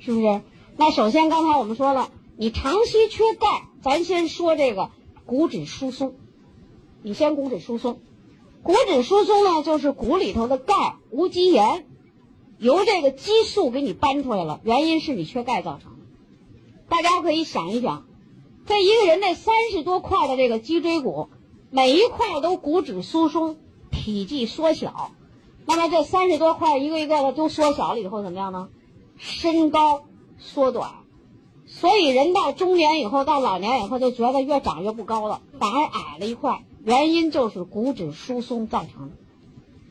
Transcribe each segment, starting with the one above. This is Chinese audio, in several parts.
是不是？那首先刚才我们说了，你长期缺钙，咱先说这个骨质疏松。你先骨质疏松，骨质疏松呢，就是骨里头的钙无机盐由这个激素给你搬出来了，原因是你缺钙造成的。大家可以想一想，这一个人那三十多块的这个脊椎骨，每一块都骨质疏松，体积缩小。那么这三十多块一个一个的都缩小了以后怎么样呢？身高缩短，所以人到中年以后，到老年以后就觉得越长越不高了，反而矮了一块。原因就是骨质疏松造成的。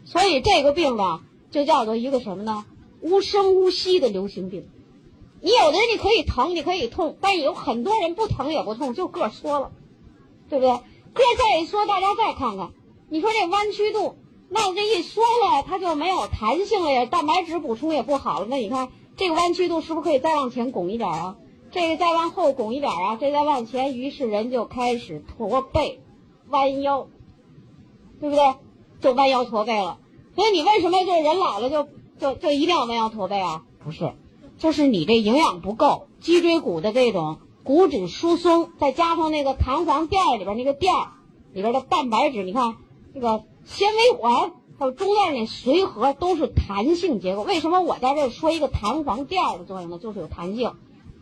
所以这个病呢，就叫做一个什么呢？无声无息的流行病。你有的人你可以疼，你可以痛，但有很多人不疼也不痛，就个缩了，对不对？个再一缩，大家再看看，你说这弯曲度。那这一缩了，它就没有弹性了呀，蛋白质补充也不好了。那你看这个弯曲度是不是可以再往前拱一点啊？这个再往后拱一点啊？这再往前，于是人就开始驼背、弯腰，对不对？就弯腰驼背了。所以你为什么就是人老了就就就一定要弯腰驼背啊？不是，就是你这营养不够，脊椎骨的这种骨质疏松，再加上那个弹簧垫里边那个垫里边的蛋白质，你看这个。纤维环还有中间那髓核都是弹性结构。为什么我在这说一个弹簧垫的作用呢？就是有弹性。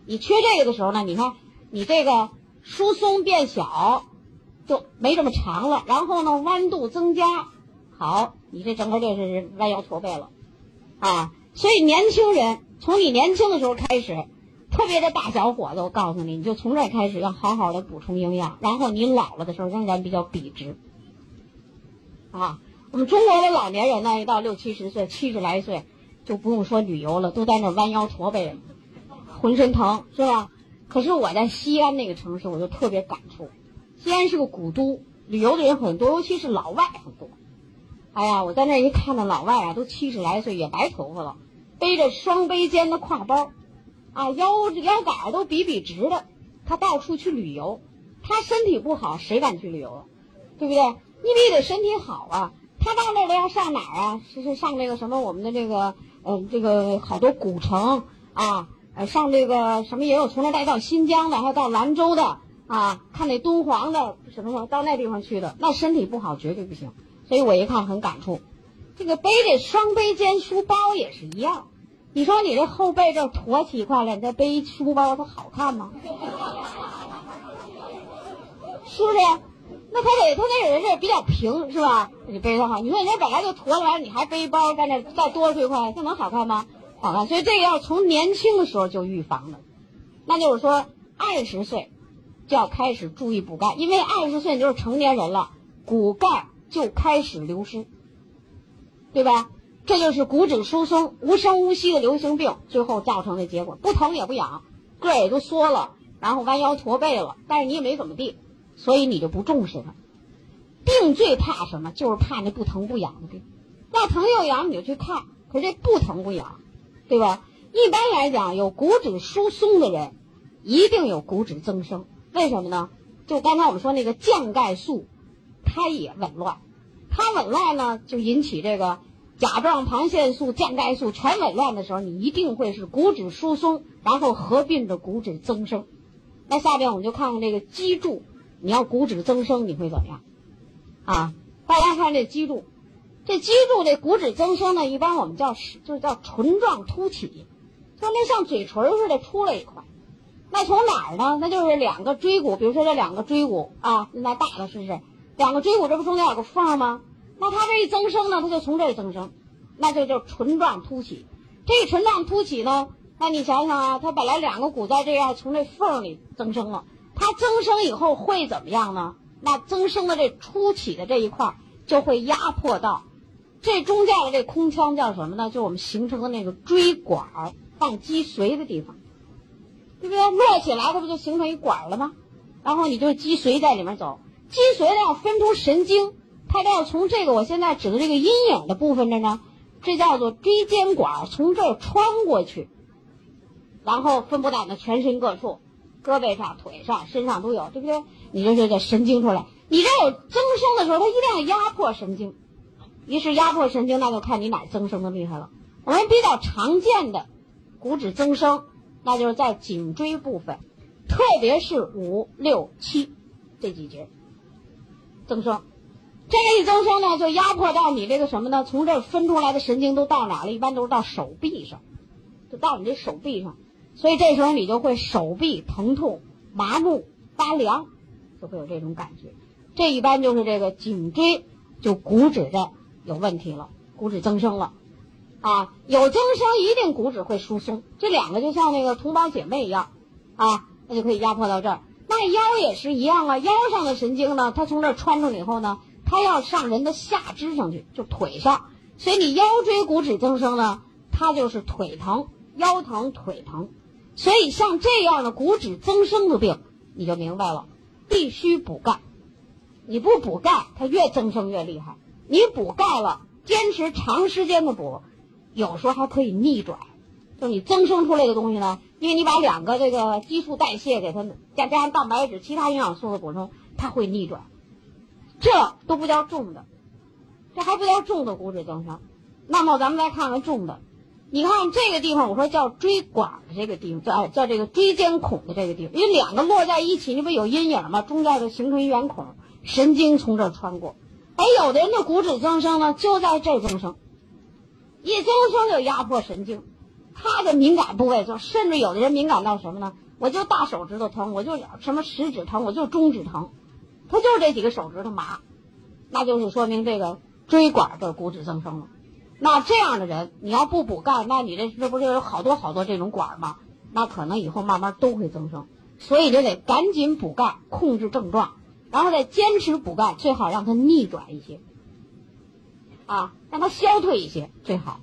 你缺这个的时候呢，你看你这个疏松变小，就没这么长了。然后呢，弯度增加，好，你这整个就是弯腰驼背了，啊。所以年轻人从你年轻的时候开始，特别的大小伙子，我告诉你，你就从这开始要好好的补充营养。然后你老了的时候仍然比较笔直。啊，我们中国的老年人呢，一到六七十岁、七十来岁，就不用说旅游了，都在那弯腰驼背，浑身疼，是吧？可是我在西安那个城市，我就特别感触。西安是个古都，旅游的人很多，尤其是老外很多。哎呀，我在那一看，那老外啊，都七十来岁，也白头发了，背着双背肩的挎包，啊，腰腰杆都笔笔直的，他到处去旅游。他身体不好，谁敢去旅游？对不对？你必须得身体好啊！他到那儿都要上哪儿啊？是是上这个什么我们的这个呃这个好多古城啊，呃上这个什么也有从那带到新疆的，还有到兰州的啊，看那敦煌的什么什么到那地方去的，那身体不好绝对不行。所以我一看很感触，这个背着双背肩书包也是一样。你说你这后背这驼起一块来，你再背书包，它好看吗？是不是？那他得，他那人是比较平，是吧？你背上好。你说人家本来就驼着来，你还背包在那再多出一块，这能好看吗？好看。所以这个要从年轻的时候就预防的，那就是说二十岁就要开始注意补钙，因为二十岁你就是成年人了，骨钙就开始流失，对吧？这就是骨质疏松无声无息的流行病，最后造成的结果，不疼也不痒，个儿也都缩了，然后弯腰驼背了，但是你也没怎么地。所以你就不重视它，病最怕什么？就是怕那不疼不痒的病。要疼又痒你就去看，可是这不疼不痒，对吧？一般来讲，有骨质疏松的人，一定有骨质增生。为什么呢？就刚才我们说那个降钙素，它也紊乱，它紊乱呢，就引起这个甲状旁腺素、降钙素全紊乱的时候，你一定会是骨质疏松，然后合并着骨质增生。那下边我们就看看这个脊柱。你要骨质增生，你会怎么样？啊，大家看这脊柱，这脊柱这骨质增生呢，一般我们叫就是叫唇状凸起，就那像嘴唇似的出来一块。那从哪儿呢？那就是两个椎骨，比如说这两个椎骨啊，那大的是不是？两个椎骨这不中间有个缝吗？那它这一增生呢，它就从这增生，那就叫唇状凸起。这个唇状凸起呢，那你想想啊，它本来两个骨在这样，从这缝里增生了。它增生以后会怎么样呢？那增生的这初起的这一块就会压迫到这中间的这空腔叫什么呢？就我们形成的那个椎管放脊髓的地方，对不对？摞起来它不就形成一管了吗？然后你就脊髓在里面走，脊髓要分出神经，它都要从这个我现在指的这个阴影的部分这呢，这叫做椎间管，从这儿穿过去，然后分布到的全身各处。胳膊上、腿上、身上都有，对不对？你这这这神经出来，你这有增生的时候，它一定要压迫神经。于是压迫神经，那就看你哪增生的厉害了。我们比较常见的骨质增生，那就是在颈椎部分，特别是五六七这几节增生。这一增生呢，就压迫到你这个什么呢？从这儿分出来的神经都到哪了？一般都是到手臂上，就到你这手臂上。所以这时候你就会手臂疼痛、麻木、发凉，就会有这种感觉。这一般就是这个颈椎就骨质的有问题了，骨质增生了。啊，有增生一定骨质会疏松，这两个就像那个同胞姐妹一样，啊，那就可以压迫到这儿。那腰也是一样啊，腰上的神经呢，它从这儿穿出来以后呢。它要上人的下肢上去，就腿上，所以你腰椎骨质增生呢，它就是腿疼、腰疼、腿疼。所以像这样的骨质增生的病，你就明白了，必须补钙。你不补钙，它越增生越厉害。你补钙了，坚持长时间的补，有时候还可以逆转。就你增生出来的东西呢，因为你把两个这个激素代谢给它，再加上蛋白质、其他营养素的补充，它会逆转。这都不叫重的，这还不叫重的骨质增生。那么咱们再看看重的，你看这个地方，我说叫椎管的这个地方，叫叫这个椎间孔的这个地方，因为两个摞在一起，那不有阴影吗？中间就形成一圆孔，神经从这穿过。哎，有的人的骨质增生呢，就在这增生，一增生就压迫神经，他的敏感部位就甚至有的人敏感到什么呢？我就大手指头疼，我就什么食指疼，我就中指疼。他就是这几个手指头麻，那就是说明这个椎管的骨质增生了。那这样的人，你要不补钙，那你这这不就有好多好多这种管吗？那可能以后慢慢都会增生。所以就得赶紧补钙，控制症状，然后再坚持补钙，最好让它逆转一些，啊，让它消退一些最好。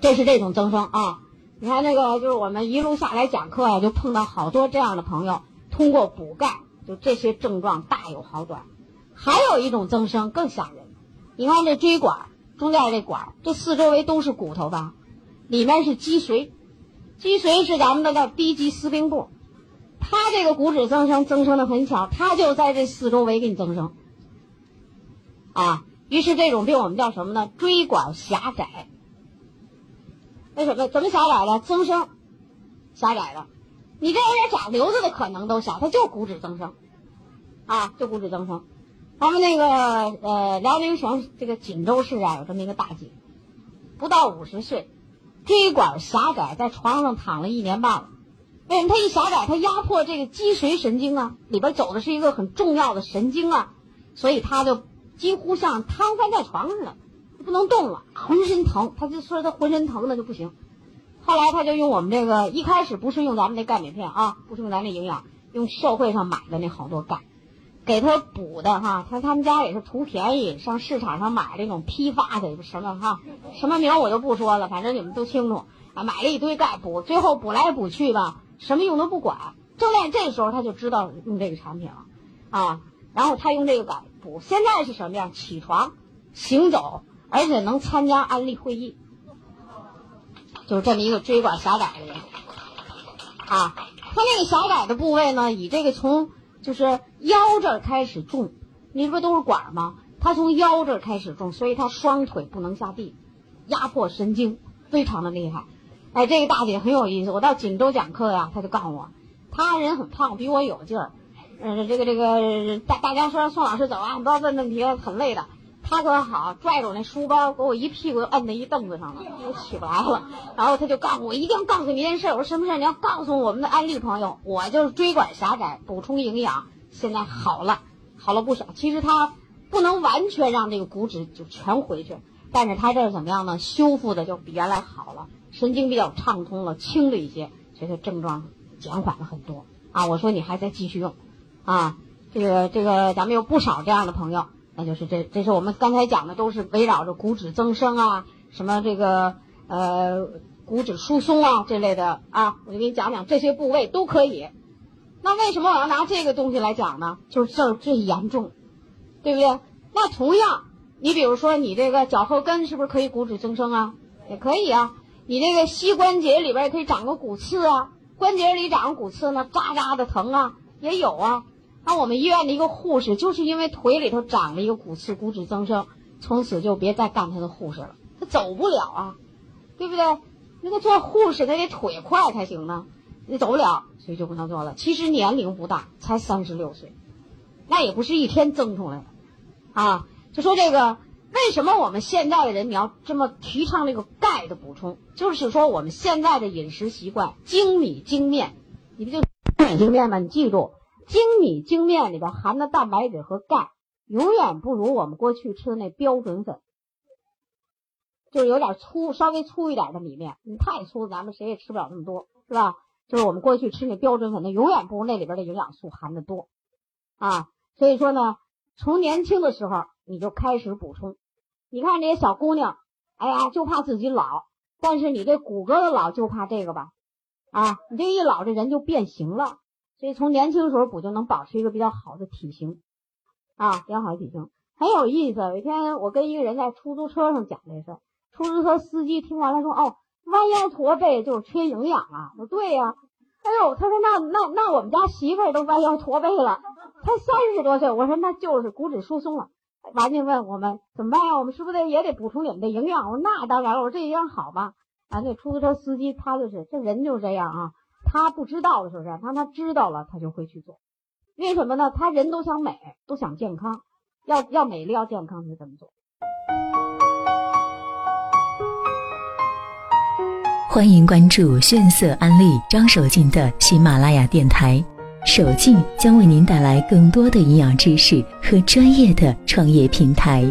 这是这种增生啊。你看那个，就是我们一路下来讲课呀，就碰到好多这样的朋友，通过补钙。就这些症状大有好转，还有一种增生更吓人。你看这椎管中间这管，这四周围都是骨头吧？里面是脊髓，脊髓是咱们的叫低级司令部。它这个骨质增生增生的很巧，它就在这四周围给你增生。啊，于是这种病我们叫什么呢？椎管狭窄。为什么？怎么狭窄的？增生狭窄的。你这有点长瘤子的可能都小，它就骨质增生，啊，就骨质增生。咱们那个呃，辽宁省这个锦州市啊，有这么一个大姐，不到五十岁，椎管狭窄，在床上躺了一年半了。为什么？她一狭窄，她压迫这个脊髓神经啊，里边走的是一个很重要的神经啊，所以他就几乎像瘫痪在床上了，不能动了，浑身疼。他就说他浑身疼的就不行。后来他就用我们这个，一开始不是用咱们那钙镁片啊，不是用咱那营养，用社会上买的那好多钙，给他补的哈。他他们家也是图便宜，上市场上买这种批发的什么哈，什么名我就不说了，反正你们都清楚啊。买了一堆钙补，最后补来补去吧，什么用都不管。正在这时候他就知道用这个产品了，啊，然后他用这个钙补，现在是什么样？起床、行走，而且能参加安利会议。就是这么一个椎管狭窄的人，啊，他那个狭窄的部位呢，以这个从就是腰这儿开始重，你不都是管吗？他从腰这儿开始重，所以他双腿不能下地，压迫神经非常的厉害。哎，这个大姐很有意思，我到锦州讲课呀，她就告诉我，她人很胖，比我有劲儿，嗯，这个这个大大家说宋老师走啊，不要问问题，很累的。他可好，拽着我那书包，给我一屁股摁在一凳子上了，我起不来了。然后他就告诉我，一定要告诉你一件事。我说什么事？你要告诉我们的安利朋友，我就是椎管狭窄，补充营养，现在好了，好了不少。其实他不能完全让这个骨质就全回去，但是他这怎么样呢？修复的就比原来好了，神经比较畅通了，轻了一些，所以他症状减缓了很多啊。我说你还在继续用，啊，这个这个咱们有不少这样的朋友。那就是这，这是我们刚才讲的，都是围绕着骨质增生啊，什么这个呃骨质疏松啊这类的啊，我就给你讲讲这些部位都可以。那为什么我要拿这个东西来讲呢？就是这儿最严重，对不对？那同样，你比如说你这个脚后跟是不是可以骨质增生啊？也可以啊。你这个膝关节里边也可以长个骨刺啊，关节里长骨刺呢，扎扎的疼啊，也有啊。那我们医院的一个护士，就是因为腿里头长了一个骨刺，骨质增生，从此就别再干他的护士了，他走不了啊，对不对？那个做护士他得腿快才行呢，你走不了，所以就不能做了。其实年龄不大，才三十六岁，那也不是一天增出来的，啊，就说这个为什么我们现在的人你要这么提倡这个钙的补充，就是说我们现在的饮食习惯精米精面，你不就精米精面吗？你记住，精米精面里边含的蛋白质和钙永远不如我们过去吃的那标准粉。就是有点粗，稍微粗一点的米面，你太粗，咱们谁也吃不了那么多，是吧？就是我们过去吃那标准粉，那永远不如那里边的营养素含的多，啊，所以说呢，从年轻的时候你就开始补充。你看这些小姑娘，哎呀，就怕自己老，但是你这骨骼的老就怕这个吧，啊，你这一老这人就变形了，所以从年轻的时候补就能保持一个比较好的体型，啊，比较好的体型很有意思。有一天我跟一个人在出租车上讲这事。出租车司机听完了说：“哦，弯腰驼背就是缺营养啊！”我说：“对呀。”哎呦，他说：“那那那我们家媳妇儿都弯腰驼背了，才三十多岁。”我说：“那就是骨质疏松了。”完就问我们怎么办呀？我们是不是得也得补充你们的营养？我说：“那当然了。”我说：“这营养好吧？”啊，那出租车司机他就是这人就是这样啊，他不知道的是不是？他他知道了，他就会去做。为什么呢？他人都想美，都想健康，要要美丽要健康，就这么做。欢迎关注炫色安利张守静的喜马拉雅电台，守静将为您带来更多的营养知识和专业的创业平台。